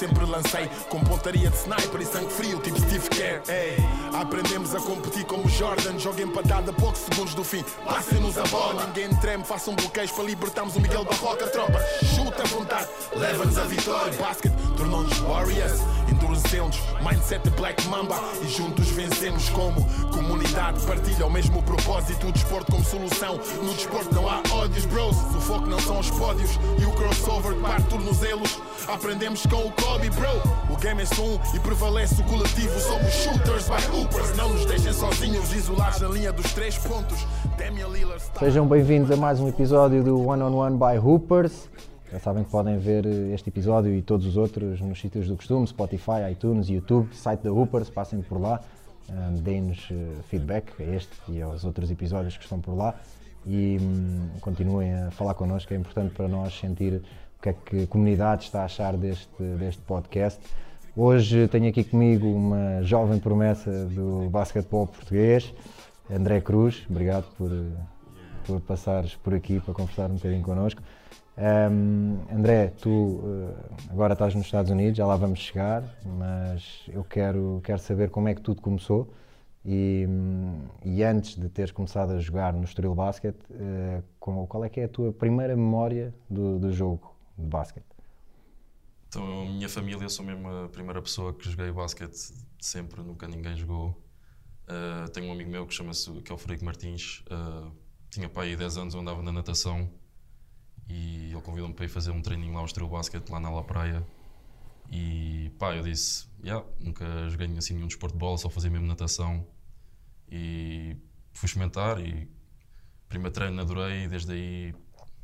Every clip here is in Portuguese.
sempre lancei com pontaria de sniper e sangue frio, tipo Steve Kerr. Ei, aprendemos a competir como Jordan, joga empatada a poucos segundos do fim. Passem-nos a bola, ninguém treme, façam bloqueios para libertarmos o Miguel Barroca. Tropa, chuta à vontade, leva-nos a vitória. Basket tornou-nos Warriors, endurecemos, mindset Black Mamba e juntos vencemos como comunidade. Partilha o mesmo propósito, o desporto como solução. No desporto não há ódios, bros. O foco não são os pódios e o crossover que parte tornozelos. Aprendemos com o Kobe, bro. O game é só um e prevalece o coletivo. Somos shooters by hoopers. Não nos deixem sozinhos, isolados na linha dos três pontos. Sejam bem-vindos a mais um episódio do One on One by Hoopers. Já sabem que podem ver eh, este episódio e todos os outros nos sítios do costume, Spotify, iTunes, YouTube, site da Hoopers, passem por lá, eh, deem-nos eh, feedback a este e aos outros episódios que estão por lá e hum, continuem a falar connosco, é importante para nós sentir o que é que a comunidade está a achar deste, deste podcast. Hoje tenho aqui comigo uma jovem promessa do basquetebol português, André Cruz, obrigado por, eh, por passares por aqui para conversar um bocadinho connosco. Ahm, André, tu eh, agora estás nos Estados Unidos, já lá vamos chegar, mas eu quero, quero saber como é que tudo começou e, e antes de teres começado a jogar no Estoril Basket, eh, qual é que é a tua primeira memória do, do jogo de basquete? Então, a minha família, eu sou mesmo a primeira pessoa que joguei basquete sempre, nunca ninguém jogou. Uh, tenho um amigo meu que chama-se que é o Frederico Martins, tinha pai aí 10 anos, eu andava na natação e ele convidou-me para ir fazer um treininho lá ao Estrela Basket, lá na La Praia. E pá, eu disse: yeah, nunca joguei assim nenhum desporto de bola, só fazia mesmo natação. E fui experimentar e primeiro treino adorei e desde aí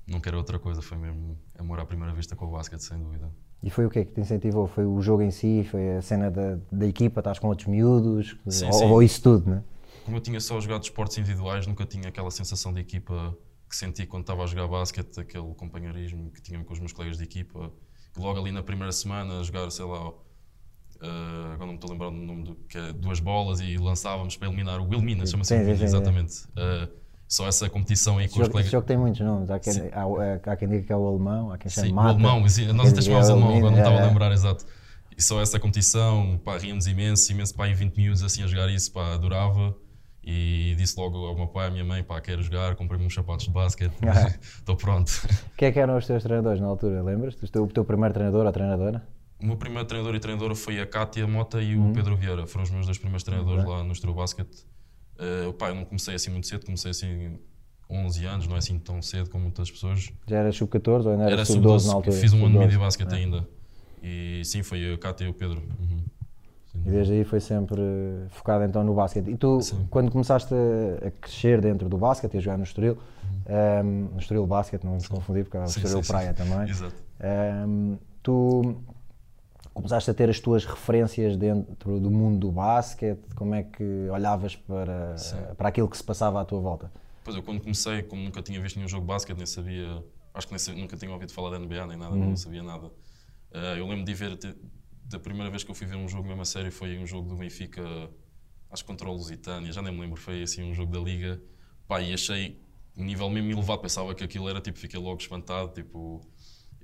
não quero outra coisa, foi mesmo amor à primeira vista com o basquete, sem dúvida. E foi o que é que te incentivou? Foi o jogo em si? Foi a cena da, da equipa? Estás com outros miúdos? Sim, ou, sim. ou isso tudo, né? Como eu tinha só jogado esportes individuais, nunca tinha aquela sensação de equipa que senti quando estava a jogar basquete, aquele companheirismo que tinha com os meus colegas de equipa. E logo ali na primeira semana, a jogar, sei lá, eh, agora não me estou a lembrar do nome do que é duas bolas e lançávamos para eliminar o Wilmina, chama-se Wilmina, exatamente. Eh, só essa competição aí com os jogo, colegas. esse jogo tem muitos nomes. Há quem, há, há- há quem diga que é o alemão, há quem chame Sim, o alemão, sim, nós até chamávamos alemão, agora não estava é, a é. lembrar, exato. E só essa competição, pá, ríamos imenso, imenso, pá, em 20 minutos assim a jogar isso, pá, adorava. E disse logo ao meu pai, à minha mãe, pá, quero jogar, comprei-me uns sapatos de basquete, estou pronto. Quem é que eram os teus treinadores na altura? Lembras-te? O teu, o teu primeiro treinador ou treinadora? O meu primeiro treinador e treinadora foi a Cátia Mota e Uhum. o Pedro Vieira, foram os meus dois primeiros treinadores lá no Estrela Basket. Uh, pá, eu não comecei assim muito cedo, comecei assim 11 anos, não é assim tão cedo como muitas pessoas. Já era sub-14 ou ainda era, Era sub-12 sub-12, na altura? fiz um ano de Sub-12. media basket É. ainda. E sim, foi a Cátia e o Pedro. Uhum. E desde aí foi sempre focado então no basquete. E tu, Sim. quando começaste a, a crescer dentro do basquete e a jogar no Estoril, ehm, no Estoril Basket, não vamos confundir, porque há o Uhum. Sim, Estoril sim, sim. Praia também, Exato. ehm, tu começaste a ter as tuas referências dentro do mundo do basquete, como é que olhavas para, para aquilo que se passava à tua volta? Pois eu quando comecei, como nunca tinha visto nenhum jogo de basquete, nem sabia, acho que nem sabia- nunca tinha ouvido falar da NBA nem nada, Uhum. não sabia nada. Eh, eu lembro de ver, da primeira vez que eu fui ver um jogo mesmo a sério foi um jogo do Benfica, acho que contra o Lusitânia, já nem me lembro, foi assim um jogo da Liga. Pá, e achei um nível mesmo elevado, pensava que aquilo era tipo, fiquei logo espantado, tipo,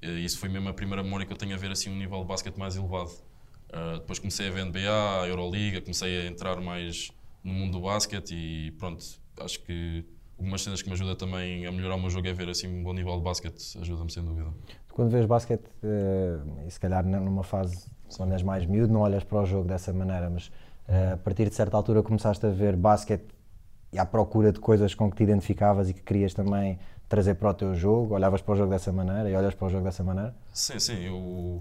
isso foi mesmo a primeira memória que eu tenho a ver assim um nível de basquete mais elevado. Uh, depois comecei a ver NBA, a Euroliga, comecei a entrar mais no mundo do basquete e pronto, acho que algumas cenas que me ajudam também a melhorar o meu jogo é ver assim um bom nível de basquete, ajuda-me sem dúvida. Quando vês basquete, eh, e se calhar numa fase quando és mais miúdo, não olhas para o jogo dessa maneira, mas eh, a partir de certa altura começaste a ver basquete e à procura de coisas com que te identificavas e que querias também trazer para o teu jogo, olhavas para o jogo dessa maneira e olhas para o jogo dessa maneira? Sim, sim, eu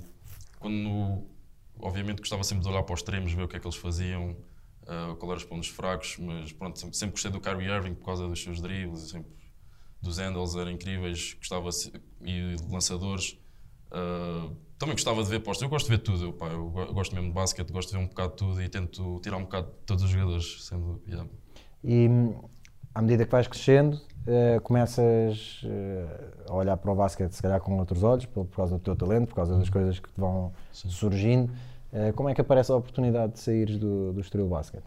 quando obviamente gostava sempre de olhar para os extremos, ver o que é que eles faziam, uh, qual eram os pontos fracos, mas pronto, sempre, sempre gostei do Kyrie Irving por causa dos seus dribles, sempre, dos handles eram incríveis, gostava se- e lançadores. Uh, também gostava de ver postos, eu gosto de ver tudo, eu, pá, eu go- gosto mesmo de basquete, gosto de ver um bocado de tudo e tento tirar um bocado de todos os jogadores, sendo, yeah. E à medida que vais crescendo, eh, começas eh, a olhar para o basquete se calhar com outros olhos, por, por causa do teu talento, por causa das coisas que te vão surgindo. Eh, como é que aparece a oportunidade de saíres do, do Estoril Basket?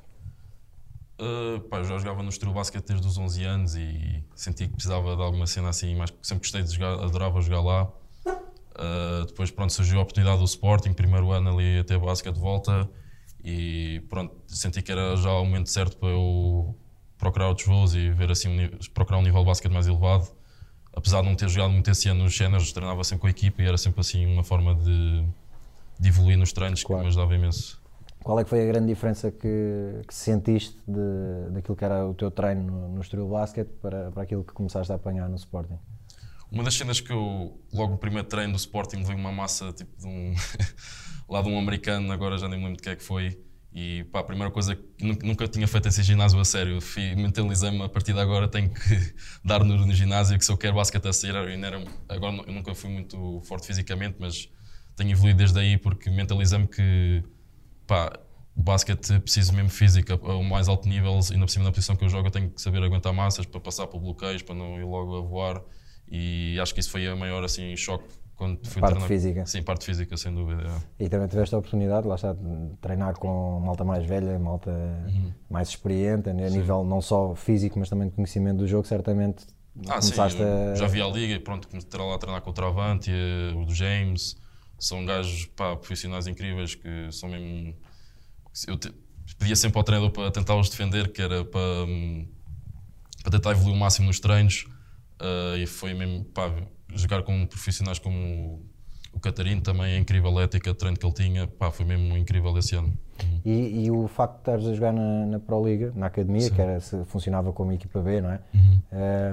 Uh, pá, eu já jogava no Estoril Basket desde os 11 anos e senti que precisava de alguma cena assim, mas sempre gostei de jogar, adorava jogar lá. Uh, depois, pronto, surgiu a oportunidade do Sporting, primeiro ano ali a ter basquete de volta e pronto, senti que era já o momento certo para eu procurar outros voos e ver assim, um, procurar um nível de basquete mais elevado. Apesar de não ter jogado muito esse ano nos Seniors, treinava sempre com a equipa e era sempre assim uma forma de, de evoluir nos treinos claro. que me ajudava imenso. Qual é que foi a grande diferença que, que sentiste de, daquilo que era o teu treino no, no Estoril Basket para, para aquilo que começaste a apanhar no Sporting? Uma das cenas que eu, logo no primeiro treino do Sporting, levei uma massa tipo de um, lá de um americano, agora já nem me lembro de que é que foi. E pá, a primeira coisa que nunca, tinha feito esse ginásio a sério, mentalizei-me a partir de agora tenho que dar no, no ginásio, que se eu quero basquete a sair, era, agora eu nunca fui muito forte fisicamente, mas tenho evoluído desde aí porque mentalizei-me que pá, o basquete preciso mesmo físico, ao mais alto nível, e na cima da posição que eu jogo eu tenho que saber aguentar massas para passar por bloqueios, para não ir logo a voar e acho que isso foi a maior assim, choque quando fui parte treinar. física. Sim, parte física, sem dúvida. É. E também tiveste a oportunidade, lá está, de treinar com malta mais velha, malta uhum. mais experiente, a nível não só físico, mas também de conhecimento do jogo, certamente ah, começaste sim, a... já vi a liga e pronto, comecei lá a treinar com o Travante, o do James, são gajos pá, profissionais incríveis que são mesmo... Eu te... pedia sempre ao treinador para tentar os defender, que era para, hum, para tentar evoluir o máximo nos treinos, Uh, e foi mesmo, pá, jogar com profissionais como o Catarino, também a incrível ética de treino que ele tinha, pá, foi mesmo incrível esse ano. Uhum. E, e, o facto de estares a jogar na, na Pro Liga, na academia, sim. que era, funcionava como equipa B, não é? Uhum.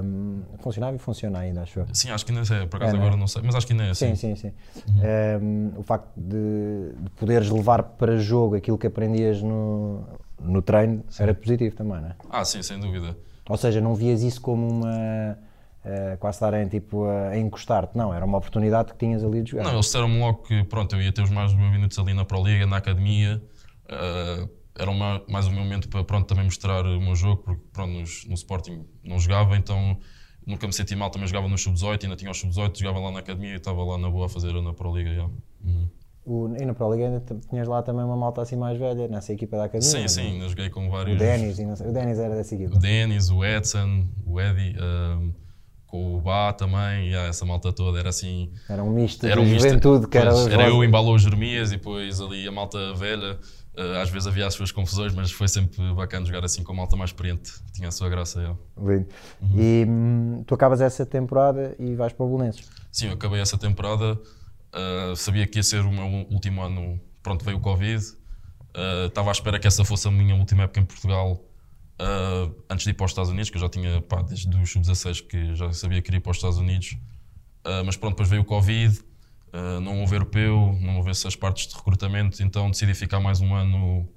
Um, funcionava e funciona ainda, acho eu. Sim, acho que ainda é, por acaso é, agora não sei, mas acho que ainda é assim. Sim, sim, sim. Uhum. Um, o facto de, de, poderes levar para jogo aquilo que aprendias no, no treino sim. era positivo também, não é? Ah, sim, sem dúvida. Ou seja, não vias isso como uma uh, quase estarem tipo, a encostar-te. Não, era uma oportunidade que tinhas ali de jogar. Não, eles disseram-me logo que pronto, eu ia ter os mais meus minutos ali na Pro Liga, na academia. Uh, era uma, mais um momento para pronto, também mostrar o meu jogo, porque pronto, nos, no Sporting não jogava, então nunca me senti mal, também jogava no Sub-18, ainda tinha os Sub-18, jogava lá na academia e estava lá na boa a fazer na Pro Liga. Yeah. Uhum. O, e na Pro Liga ainda tinhas lá também uma malta assim mais velha, nessa equipa da academia? Sim, sim, eu joguei com vários. O Denis, o Denis era dessa equipa. O Denis, o Edson, o Eddie. Uh, também, e essa malta toda, era assim... Era um misto era um de juventude, que era... Era eu embalou os Jeremias e depois ali a malta velha, uh, às vezes havia as suas confusões, mas foi sempre bacana jogar assim com a malta mais experiente, tinha a sua graça. É. Lindo. Uhum. E hum, tu acabas essa temporada e vais para o Bolonenses? Sim, eu acabei essa temporada, uh, sabia que ia ser o meu último ano, pronto, veio o Covid, uh, estava à espera que essa fosse a minha última época em Portugal, uh, antes de ir para os Estados Unidos, que eu já tinha, pá, desde os sub-16 que já sabia que iria para os Estados Unidos. Uh, mas pronto, depois veio o Covid, uh, não houve europeu, não houve essas partes de recrutamento, então decidi ficar mais um ano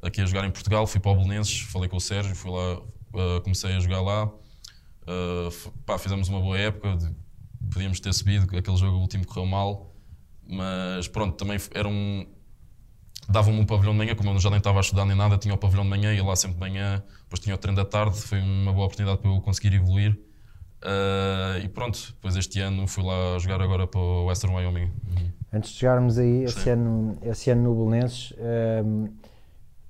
aqui a jogar em Portugal. Fui para o Belenenses, falei com o Sérgio, fui lá, comecei a jogar lá. Pá, fizemos uma boa época, podíamos ter subido, aquele jogo último correu mal, mas pronto, também era um, davam-me um pavilhão de manhã, como eu já nem estava a estudar nem nada, tinha o pavilhão de manhã, ia lá sempre de manhã, depois tinha o treino da tarde, foi uma boa oportunidade para eu conseguir evoluir. Uh, e pronto, depois este ano fui lá jogar agora para o Western Wyoming. Uhum. Antes de chegarmos aí, esse ano, esse ano no Belenenses, um,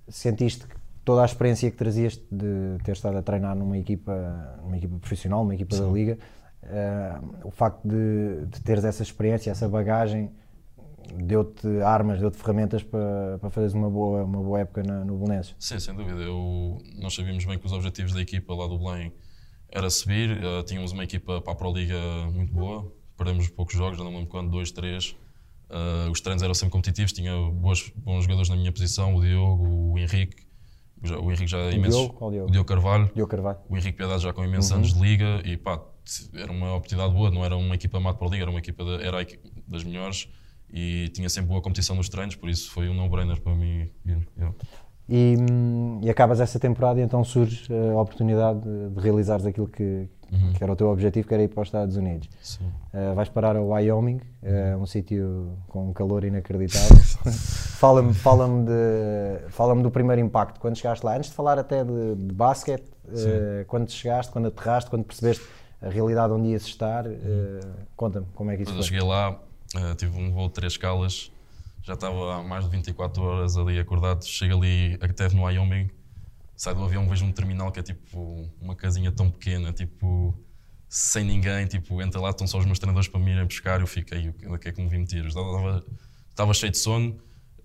sentiste que toda a experiência que trazias de ter estado a treinar numa equipa, numa equipa profissional, numa equipa Sim. da Liga, uh, o facto de, de teres essa experiência, essa bagagem, deu-te armas, deu-te ferramentas para, para fazeres uma boa, uma boa época na, no Belenenses. Sim, sem dúvida. Eu, nós sabíamos bem que os objetivos da equipa lá do Belém era subir. Uh, tínhamos uma equipa para a Pro Liga muito boa. Perdemos poucos jogos, já não me lembro quando, dois, três. Uh, os treinos eram sempre competitivos, tinha boas, bons jogadores na minha posição, o Diogo, o Henrique. O Henrique já o imensos. Diogo, Diogo? O Diogo Carvalho. Diogo Carvalho. O Henrique Piedade já com imensos uhum. anos de liga e pá, era uma oportunidade boa, não era uma equipa mata para a liga, era uma equipa de, era das melhores e tinha sempre boa competição nos treinos, por isso foi um no-brainer para mim. E, hum, e, acabas essa temporada e então surge a oportunidade de, de realizares aquilo que, uhum. que, era o teu objetivo, que era ir para os Estados Unidos. Uh, vais parar ao Wyoming, uh, um sítio com um calor inacreditável. fala-me fala fala do primeiro impacto, quando chegaste lá, antes de falar até de, de basquete, uh, quando chegaste, quando aterraste, quando percebeste a realidade onde ias estar, uhum. conta-me como é que isso quando foi. Eu cheguei lá, Uh, tive um voo de três escalas, já estava há mais de 24 horas ali acordado. Chego ali, até no Wyoming, saio do avião, vejo um terminal que é tipo uma casinha tão pequena, tipo sem ninguém, tipo, entra lá, estão só os meus treinadores para me irem buscar, eu fiquei, o que é que me vim meter? Estava, estava cheio de sono,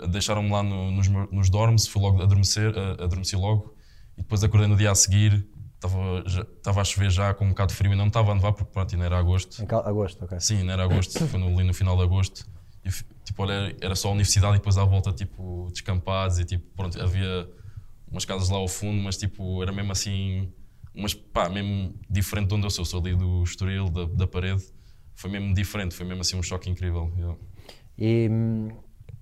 deixaram-me lá no, nos, nos dormes, fui logo adormecer, adormeci logo, e depois acordei no dia a seguir, estava, já, estava a chover já com um bocado de frio e não estava a nevar porque pronto, ainda era agosto. Em agosto, ok. Sim, ainda era agosto, foi no, ali no final de agosto. E, tipo, olha, era só a universidade e depois à volta, tipo, descampados e tipo, pronto, havia umas casas lá ao fundo, mas tipo, era mesmo assim, mas pá, mesmo diferente de onde eu sou, sou ali do Estoril, da, da parede, foi mesmo diferente, foi mesmo assim um choque incrível. Yeah. E hum,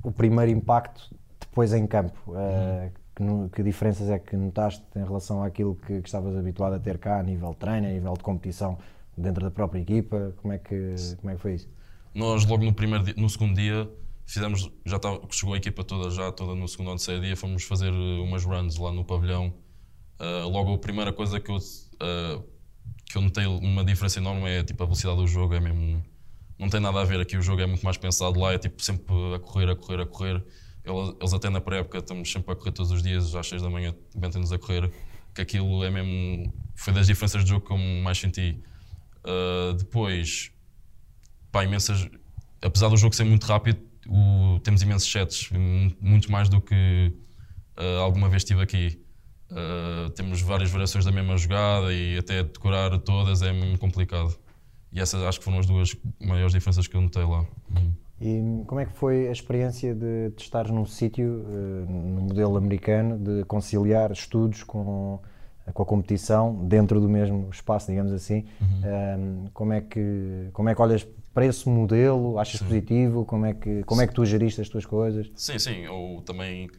o primeiro impacto depois em campo, uh, que, que, diferenças é que notaste em relação àquilo que, que, estavas habituado a ter cá, a nível de treino, a nível de competição dentro da própria equipa? Como é que, como é que foi isso? Nós, logo no, primeiro dia, no segundo dia, fizemos, já estava, chegou a equipa toda, já toda no segundo ou terceiro dia, fomos fazer umas runs lá no pavilhão. Uh, logo, a primeira coisa que eu, uh, que eu notei uma diferença enorme é tipo, a velocidade do jogo, é mesmo. Não tem nada a ver aqui, o jogo é muito mais pensado lá, é tipo sempre a correr, a correr, a correr eles até na pré-época estamos sempre a correr todos os dias, às 6 da manhã, mentem-nos a correr, que aquilo é mesmo. Foi das diferenças de jogo que eu mais senti. Uh, depois, pá, imensas. Apesar do jogo ser muito rápido, o, temos imensos sets, muito mais do que uh, alguma vez estive aqui. Uh, temos várias variações da mesma jogada e até decorar todas é muito complicado. E essas acho que foram as duas maiores diferenças que eu notei lá. Uhum. E como é que foi a experiência de, de estar num sítio, uh, no modelo americano, de conciliar estudos com, com a competição dentro do mesmo espaço, digamos assim? Uhum. como, é que, como é que olhas para esse modelo? Achas sim. positivo? Como é, que, como é que tu geriste as tuas coisas? Sim, sim. Eu também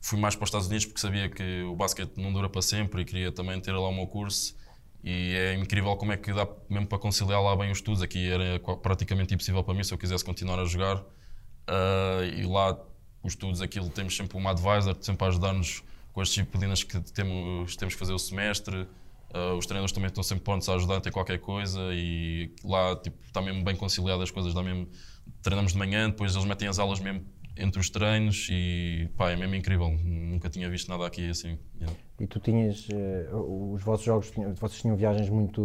fui mais para os Estados Unidos porque sabia que o basquete não dura para sempre e queria também ter lá o meu curso e é incrível como é que dá mesmo para conciliar lá bem os estudos. Aqui era praticamente impossível para mim se eu quisesse continuar a jogar. Uh, e lá os estudos, aquilo temos sempre uma advisor, sempre a ajudar-nos com as disciplinas que temos, temos que fazer o semestre. Uh, os treinadores também estão sempre prontos a ajudar ter qualquer coisa e lá tipo, está mesmo bem conciliado as coisas. Dá mesmo, treinamos de manhã, depois eles metem as aulas mesmo entre os treinos e pá, é mesmo incrível. Nunca tinha visto nada aqui assim. Yeah. E tu tinhas, uh, os vossos jogos, vocês tinham viagens muito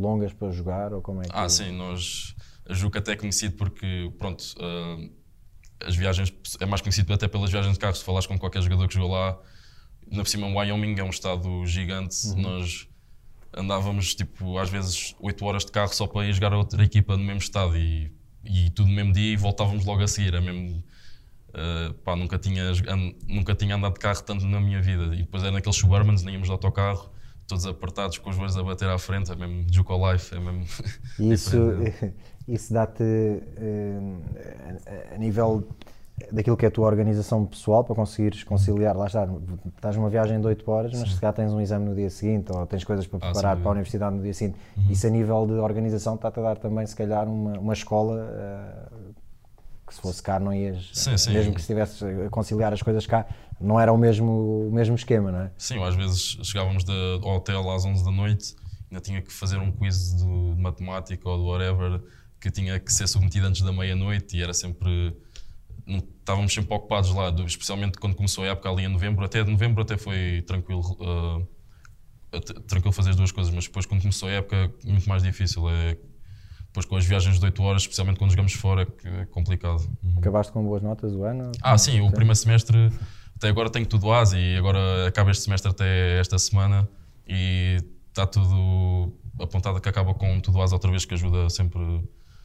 longas para jogar ou como é que... Ah sim, nós, a Juca até é conhecido porque, pronto, uh, as viagens, é mais conhecido até pelas viagens de carro, se falares com qualquer jogador que jogou lá, na por cima Wyoming é um estado gigante, uhum. nós andávamos tipo às vezes 8 horas de carro só para ir jogar a outra equipa no mesmo estado e, e tudo no mesmo dia e voltávamos logo a seguir, é mesmo Uh, pá, nunca, tinha, nunca tinha andado de carro tanto na minha vida. E depois era naqueles suburbans, nem íamos de autocarro, todos apertados, com os joelhos a bater à frente, é mesmo Juco Life, é mesmo. Isso, isso dá-te, uh, a nível daquilo que é a tua organização pessoal, para conseguires conciliar, lá está, estás numa viagem de 8 horas, mas Sim. se calhar tens um exame no dia seguinte, ou tens coisas para ah, preparar ah, para a universidade no dia seguinte. Uhum. Isso a nível de organização está-te a dar também, se calhar, uma, uma escola. Uh, que se fosse cá não ias, sim, sim. mesmo que estivesse a conciliar as coisas cá, não era o mesmo, o mesmo esquema, não é? Sim, às vezes chegávamos de, ao hotel às 11 da noite, ainda tinha que fazer um quiz de, de matemática ou de whatever, que tinha que ser submetido antes da meia-noite e era sempre... Não, estávamos sempre ocupados lá, especialmente quando começou a época ali em novembro, até de novembro até foi tranquilo, uh, tranquilo fazer as duas coisas, mas depois quando começou a época muito mais difícil, é depois com as viagens de 8 horas, especialmente quando jogamos fora, é complicado. Uhum. Acabaste com boas notas o ano? Ah, sim, sim, o primeiro semestre até agora tenho tudo ASI e agora acaba este semestre até esta semana e está tudo apontado que acaba com tudo ASI outra vez, que ajuda sempre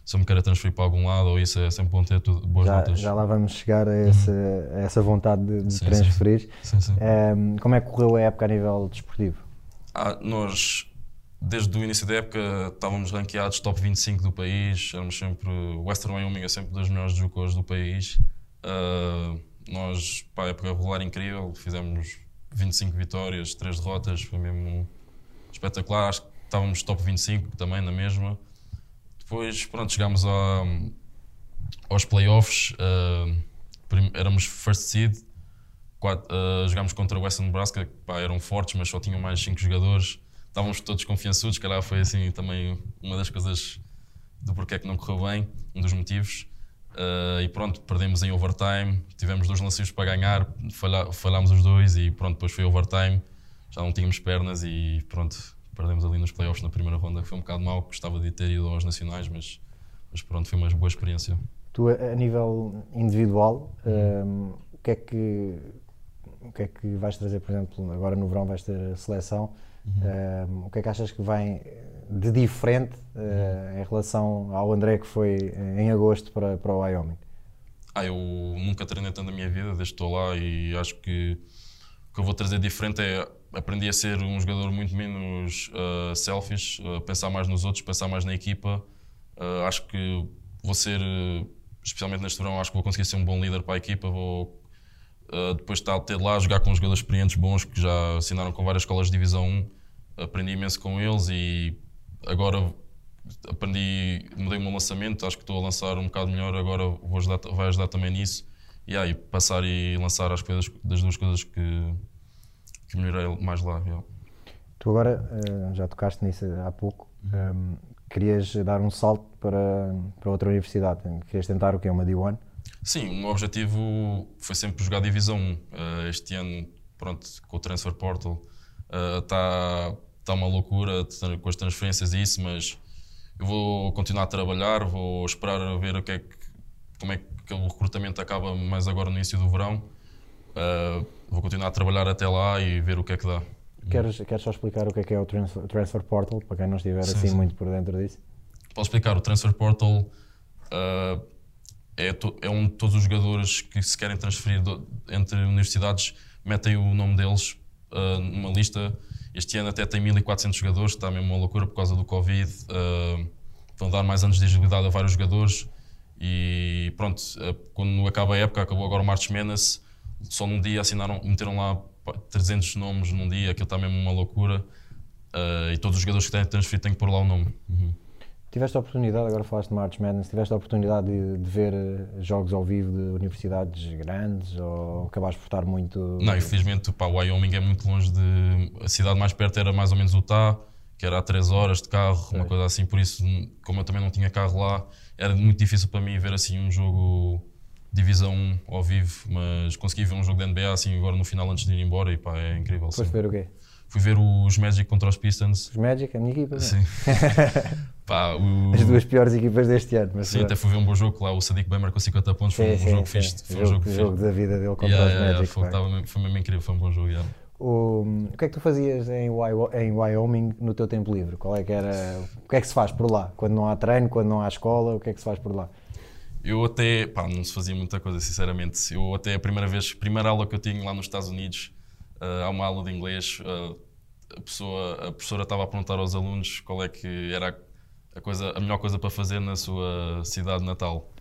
se eu me quero transferir para algum lado ou isso é sempre bom ter tudo, boas já, notas. Já lá vamos chegar a, uhum. esse, a essa vontade de, de sim, transferir. Sim. Sim, um, como é que correu a época a nível desportivo? Ah, nós desde o início da época estávamos ranqueados top 25 do país, éramos sempre. Western Wyoming é sempre das melhores jucos do país. Uh, nós, pá, época regular incrível, fizemos 25 vitórias, 3 derrotas, foi mesmo espetacular. Acho que estávamos top 25 também na mesma. Depois, pronto, chegámos a, aos playoffs, uh, éramos first seed, quatro, uh, jogámos contra o Western Nebraska, pá, eram fortes, mas só tinham mais 5 jogadores estávamos todos confiançudos, calhar foi assim também uma das coisas do porquê que não correu bem, um dos motivos. Uh, e pronto, perdemos em overtime, tivemos dois lances para ganhar, falha, falhámos os dois e pronto, depois foi overtime, já não tínhamos pernas e pronto, perdemos ali nos playoffs na primeira ronda, que foi um bocado mau, gostava de ter ido aos nacionais, mas, mas pronto, foi uma boa experiência. Tu, a nível individual, um, o, que é que, o que é que vais trazer, por exemplo, agora no verão vais ter a seleção, uhum. um, o que é que achas que vem de diferente uh, em relação ao André que foi em agosto para, para o Wyoming? Ah, eu nunca treinei tanto na minha vida, desde que estou lá e acho que o que eu vou trazer diferente é aprendi a ser um jogador muito menos uh, selfish, uh, pensar mais nos outros, pensar mais na equipa. Uh, acho que vou ser, especialmente neste verão, acho que vou conseguir ser um bom líder para a equipa. Vou depois de ter lá, jogar com jogadores experientes bons que já assinaram com várias escolas de Divisão 1. Aprendi imenso com eles e agora aprendi, mudei o meu lançamento. Acho que estou a lançar um bocado melhor. Agora vou ajudar, vai ajudar também nisso. E aí, passar e lançar as coisas das duas coisas que que melhorei mais lá. Yeah. Tu agora uh, já tocaste nisso há pouco. Um, ehm, querias dar um salto para, para outra universidade? Querias tentar o quê? Uma D1? Sim, o meu objetivo foi sempre jogar Divisão 1. Uh, eh, este ano, pronto, com o Transfer Portal, está uh, tá uma loucura com as transferências e isso, mas eu vou continuar a trabalhar, vou esperar a ver o que é que, como é que o recrutamento acaba mais agora no início do verão. Uh, vou continuar a trabalhar até lá e ver o que é que dá. Queres, queres só explicar o que é que é o Transfer, transfer Portal, para quem não estiver sim, assim sim. muito por dentro disso? Posso explicar, o Transfer Portal uh, é, to, é todos os jogadores que se querem transferir do, entre universidades metem o nome deles uh, numa lista. Este ano até tem 1400 jogadores, está mesmo uma loucura por causa do Covid. Uh, vão dar mais anos de agilidade a vários jogadores. E pronto, quando acaba a época, acabou agora o March Menace, só num dia assinaram, meteram lá 300 nomes num dia, aquilo está mesmo uma loucura. Uh, e todos os jogadores que têm transferido têm que pôr lá o nome. Uhum. Tiveste a oportunidade, agora falaste de March Madness, tiveste a oportunidade de, de, ver eh, jogos ao vivo de universidades grandes ou acabaste por estar muito. Não, infelizmente pá, o Wyoming é muito longe de. A cidade mais perto era mais ou menos Utah, que era a 3 horas de carro, uma coisa assim, por isso, como eu também não tinha carro lá, era muito difícil para mim ver assim um jogo Divisão 1 ao vivo, mas consegui ver um jogo da NBA assim agora no final antes de ir embora e pá, é incrível. Foste ver o quê? Fui ver os Magic contra os Pistons. Os Magic, a minha equipa? Sim. pá, o... As duas piores equipas deste ano. Sim, até fui ver um bom jogo lá, o Sadiq bem marcou 50 pontos, foi sim, um sim, jogo sim. fixe. Foi um jogo, jogo da vida dele contra yeah, os yeah, Magic. Foi, mesmo, foi mesmo incrível, foi um bom jogo. Yeah. O, o que é que tu fazias em, em Wyoming no teu tempo livre? Qual é que era, o que é que se faz por lá? Quando não há treino, quando não há escola, o que é que se faz por lá? Eu até, pá, não se fazia muita coisa, sinceramente. Eu até a primeira vez, a primeira aula que eu tinha lá nos Estados Unidos, uh, há uma aula de inglês, uh, a, pessoa, a professora estava a perguntar aos alunos qual é que era a, coisa, a melhor coisa para fazer na sua cidade natal.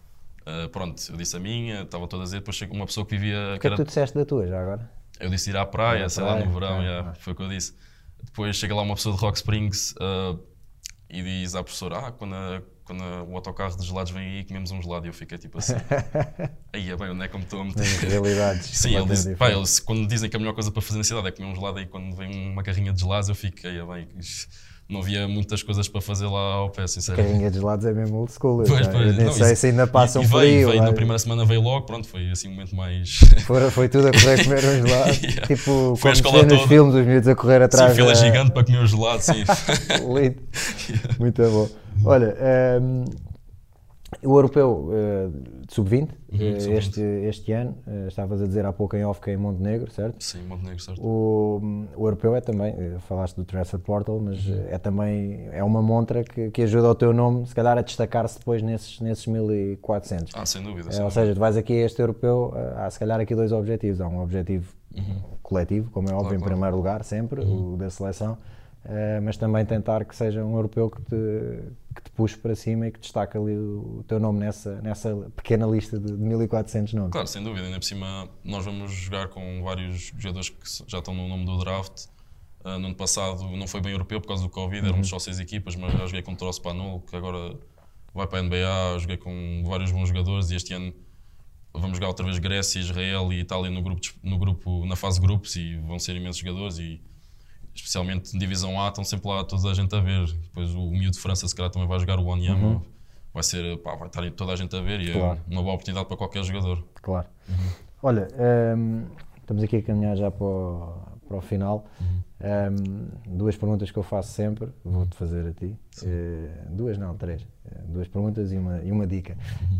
Uh, pronto, eu disse a minha, estava toda a dizer, depois uma pessoa que vivia... O que é que tu disseste da tua já agora? Eu disse ir à praia, sei lá, no verão, yeah, foi o que eu disse. Depois chega lá uma pessoa de Rock Springs e diz à professora, ah, quando a, quando o autocarro de gelados vem aí, comemos um gelado e eu fiquei tipo assim. aí é bem, onde é que eu me estou a meter? Realidades. Sim, ele diz, pá, eles, quando dizem que a melhor coisa para fazer na cidade é comer um gelado, aí quando vem uma carrinha de gelados eu fico, aí é bem. Não havia muitas coisas para fazer lá ao pé, sinceramente. Carrinha de gelados é mesmo old school. Pois, pois, eu nem não, sei isso, se ainda passam e, e veio, veio, na primeira semana veio logo, pronto, foi assim um momento mais. Foi, foi tudo a correr comer um gelado. yeah. Tipo, foi como nos toda. filmes, os miúdos a correr atrás. Sim, fila da... gigante para comer um gelado, sim. Muito bom. Olha, um, o europeu uh, de sub-20, uhum, uh, sub este, este ano, uh, estavas a dizer há pouco em off que é em Montenegro, certo? Sim, Montenegro, certo. O, o europeu é também, falaste do Transfer Portal, mas uhum. é também é uma montra que, que ajuda o teu nome, se calhar, a destacar-se depois nesses, nesses 1400. Ah, sem dúvida. Sem ou seja, tu vais aqui a este europeu, há se calhar aqui dois objetivos. Há um objetivo uhum. coletivo, como é óbvio, claro, em claro. primeiro lugar, sempre, uhum. o da seleção Uh, mas também tentar que seja um europeu que te, que te puxe para cima e que destaque ali o, o teu nome nessa, nessa pequena lista de, de 1400 nomes. Claro, sem dúvida, ainda por cima nós vamos jogar com vários jogadores que já estão no nome do draft. Uh, no ano passado não foi bem europeu por causa do Covid, uhum. éramos só seis equipas, mas já joguei com o Troço Panul, que agora vai para a NBA, joguei com vários bons jogadores e este ano vamos jogar outra vez Grécia, Israel e Itália no grupo, no grupo na fase de grupos e vão ser imensos jogadores e especialmente em Divisão A, estão sempre lá toda a gente a ver. Depois o miúdo de França, se calhar, também vai jogar o Onyama. Uhum. Vai, ser, pá, vai estar toda a gente a ver e é claro. é uma boa oportunidade para qualquer jogador. Claro. Uhum. Olha, um, estamos aqui a caminhar já para o, para o final. Uhum. Um, duas perguntas que eu faço sempre, vou-te fazer a ti. Uh, duas, não, três. Uh, duas perguntas e uma, e uma dica.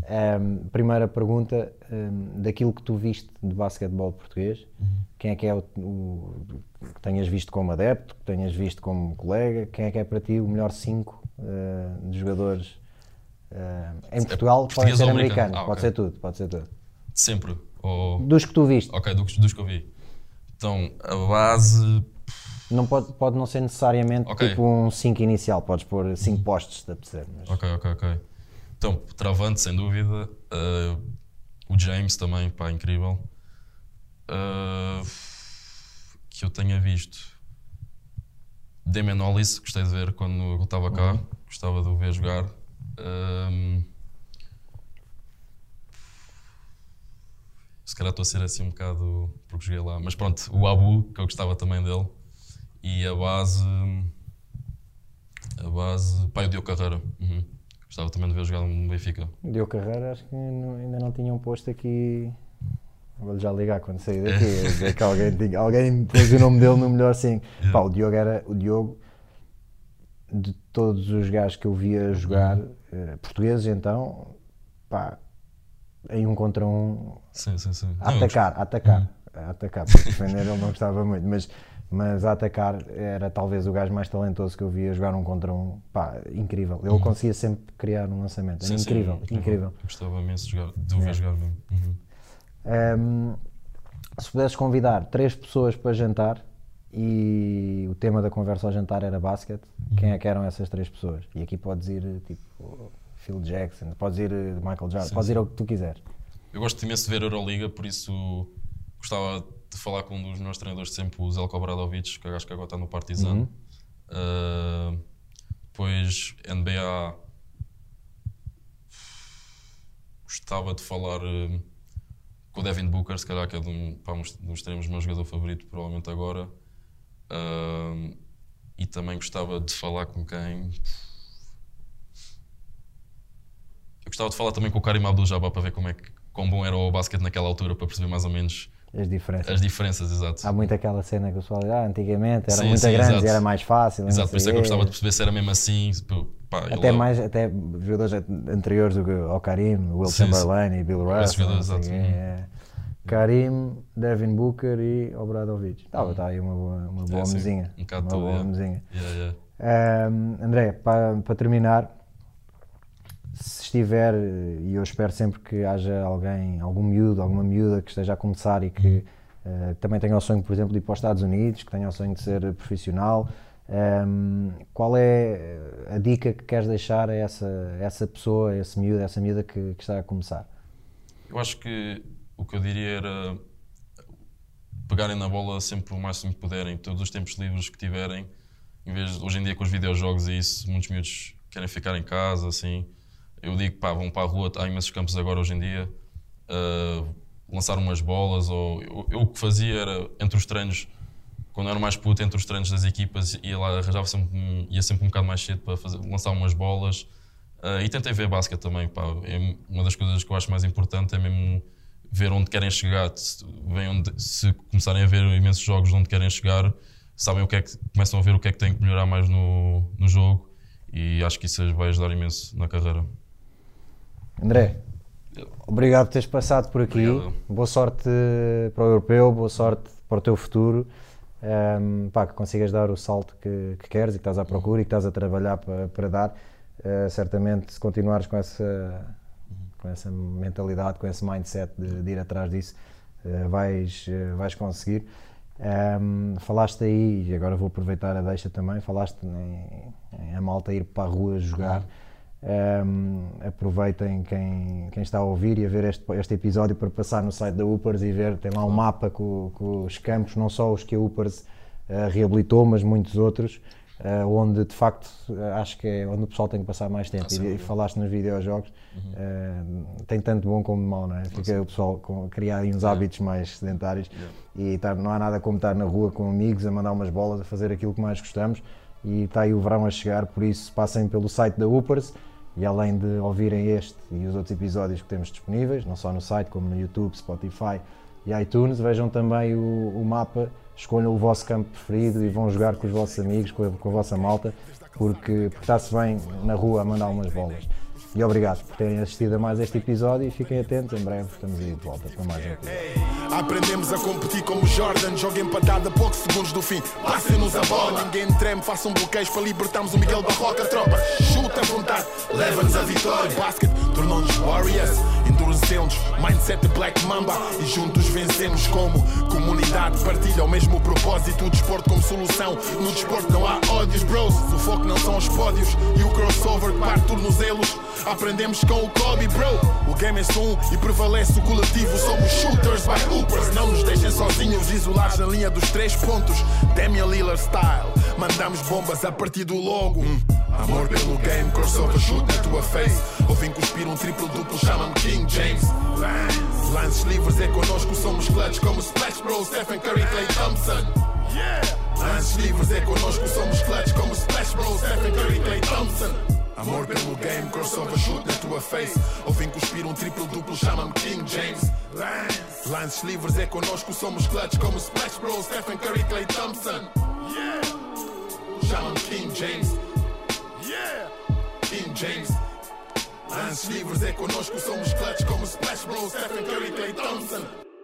Um, primeira pergunta: um, daquilo que tu viste de basquetebol português, quem é que é o, o, que tenhas visto como adepto, que tenhas visto como colega, quem é que é para ti o melhor 5 uh, de jogadores em Portugal? Pode ser americano, ah, pode okay. ser tudo, pode ser tudo. Sempre. Ou... Dos que tu viste. Ok, dos, dos que eu vi. Então, a base não pode, pode não ser necessariamente okay. tipo um 5 inicial, podes pôr 5 postos de apetecer. Mas... Ok, ok, ok. Então, Travante, sem dúvida. Uh, o James também, pá, incrível. Uh, que eu tenha visto. Damian Hollis, gostei de ver quando eu estava cá. Uhum. Gostava de o ver jogar. Um, se calhar estou a ser assim um bocado porque joguei lá. Mas pronto, o Abu, que eu gostava também dele. E a base. A base. Pai, o Diogo Carreira. Uhum. Gostava também de ver jogar no Benfica. Diogo Carreira, acho que não, ainda não tinham posto aqui. Vou já ligar quando sair daqui. É. dizer que alguém, tinha, alguém pôs o nome dele no melhor sim. Yeah. Pá, o Diogo era. O Diogo, de todos os gajos que eu via jogar, uhum. eh, portugueses então, pá, em um contra um. Sim, sim, sim. A atacar, a atacar. Uhum. A atacar, porque defender ele não gostava muito, mas mas a atacar era talvez o gajo mais talentoso que eu via jogar um contra um. Pá, incrível. Ele uhum. conseguia sempre criar um lançamento. Sim, incrível, sim, incrível. Gostava imenso de, jogar, de o ver é. jogar mesmo. Uhum. Um, se pudesses convidar três pessoas para jantar e o tema da conversa ao jantar era basquete, uhum. quem é que eram essas três pessoas? E aqui podes ir tipo Phil Jackson, podes ir Michael Jordan, podes ir ao que tu quiseres. Eu gosto imenso de ver Euroliga, por isso gostava de falar com um dos meus treinadores de sempre, o Zelko Bradovic, que acho que agora está no Partizan. Uhum. Uh, depois, NBA. Gostava de falar uh, com o Devin Booker, se calhar, que é de um, pá, um dos termos meu jogador favorito, provavelmente agora. Uh, e também gostava de falar com quem. Eu gostava de falar também com o Karim Abdul-Jabbar para ver como é que, quão bom era o basquete naquela altura, para perceber mais ou menos as diferenças. As diferenças, exato. Há muito aquela cena que o pessoal diz, ah, antigamente era sim, muito sim, grande exato. e era mais fácil. Exato, por isso é que eu gostava de perceber se era mesmo assim. Pá, até mais, até jogadores anteriores ao Karim, Will sim, Chamberlain e Bill Russell. É. Karim, Devin Booker e Obradovic. Estava tá, tá aí uma boa, uma boa é, mesinha. Um bocado uma boa mesinha. Yeah, yeah. Um, André, para, para terminar, estiver, e eu espero sempre que haja alguém, algum miúdo, alguma miúda que esteja a começar e que uh, também tenha o sonho, por exemplo, de ir para os Estados Unidos, que tenha o sonho de ser profissional, um, ehm, qual é a dica que queres deixar a essa, essa pessoa, a esse miúdo, a essa miúda que, que está a começar? Eu acho que o que eu diria era pegarem na bola sempre o máximo que puderem, todos os tempos livres que tiverem, em vez hoje em dia com os videojogos e isso, muitos miúdos querem ficar em casa, assim, eu digo, pá, vão para a rua, há imensos campos agora hoje em dia, uh, lançar umas bolas, ou eu, eu, o que fazia era, entre os treinos, quando era mais puto, entre os treinos das equipas, ia lá, arranjava sempre, ia sempre um bocado mais cedo para fazer, lançar umas bolas, uh, e tentei ver basquete também, pá, é uma das coisas que eu acho mais importante é mesmo ver onde querem chegar, se, onde, se começarem a ver imensos jogos de onde querem chegar, sabem o que é que, começam a ver o que é que têm que melhorar mais no, no jogo, e acho que isso vai ajudar imenso na carreira. André, obrigado por teres passado por aqui. Obrigado. Boa sorte para o europeu, boa sorte para o teu futuro. Um, pá, que consigas dar o salto que, que, queres e que estás à procura e que estás a trabalhar para, para dar. Uh, certamente, se continuares com essa, com essa mentalidade, com esse mindset de, de ir atrás disso, uh, vais, uh, vais conseguir. Um, falaste aí, e agora vou aproveitar a deixa também, falaste em, em a malta ir para a rua jogar. Um, aproveitem quem, quem está a ouvir e a ver este, este episódio para passar no site da Upers e ver, tem lá um mapa com, com os campos, não só os que a Upers uh, reabilitou, mas muitos outros, uh, onde de facto acho que é onde o pessoal tem que passar mais tempo. Ah, e, e, falaste nos videojogos, uhum. uh, tem tanto bom como mau, não é? Fica o pessoal com, criar uns hábitos mais sedentários e tá, não há nada como estar na rua com amigos a mandar umas bolas, a fazer aquilo que mais gostamos. E está aí o verão a chegar, por isso passem pelo site da Upers e além de ouvirem este e os outros episódios que temos disponíveis, não só no site, como no YouTube, Spotify, e iTunes. Vejam também o, o mapa, escolham o vosso campo preferido e vão jogar com os vossos amigos, com a, com a vossa malta, porque, porque está-se bem na rua a mandar umas bolas. E obrigado por terem assistido a mais este episódio e fiquem atentos, em breve estamos aí de volta para mais um episódio. Aprendemos a competir como Jordan, joga empatada a poucos segundos do fim. Passem-nos a bola, ninguém treme, façam bloqueios para libertarmos o Miguel Barroca, tropa. Chuta à vontade, leva-nos a vitória. Basket tornou-nos Warriors, endurecemos, mindset Black Mamba e juntos vencemos como comunidade. Partilha o mesmo propósito, o desporto como solução. No desporto não há ódios, bros. O foco não são os pódios e o crossover que parte tornozelos. Aprendemos com o Kobe, bro. O game é um e prevalece o coletivo. Somos shooters by hoopers. Não nos deixem sozinhos, isolados na linha dos três pontos. Damian Lillard style. Mandamos bombas a partir do logo. Hum. Amor pelo game, crossover shoot na tua face. Ouvem cuspir um triplo duplo, chama-me King James. Lances livres é connosco, somos clutch como Splash Bros, Stephen Curry, Clay Thompson. Lances livres é connosco, somos clutch como Splash Bros, Stephen Curry, Clay Thompson. Amor pelo game, crossover shoot na tua face. Ouvem cuspir um triplo duplo, chama-me King James. Lance. Lances livres é connosco, somos clutch como Splash Bros, Stephen Curry, Clay Thompson. Yeah. Chama-me King James. Lances livres é connosco, somos clutch como Splash Bros, Stephen Curry, Clay Thompson.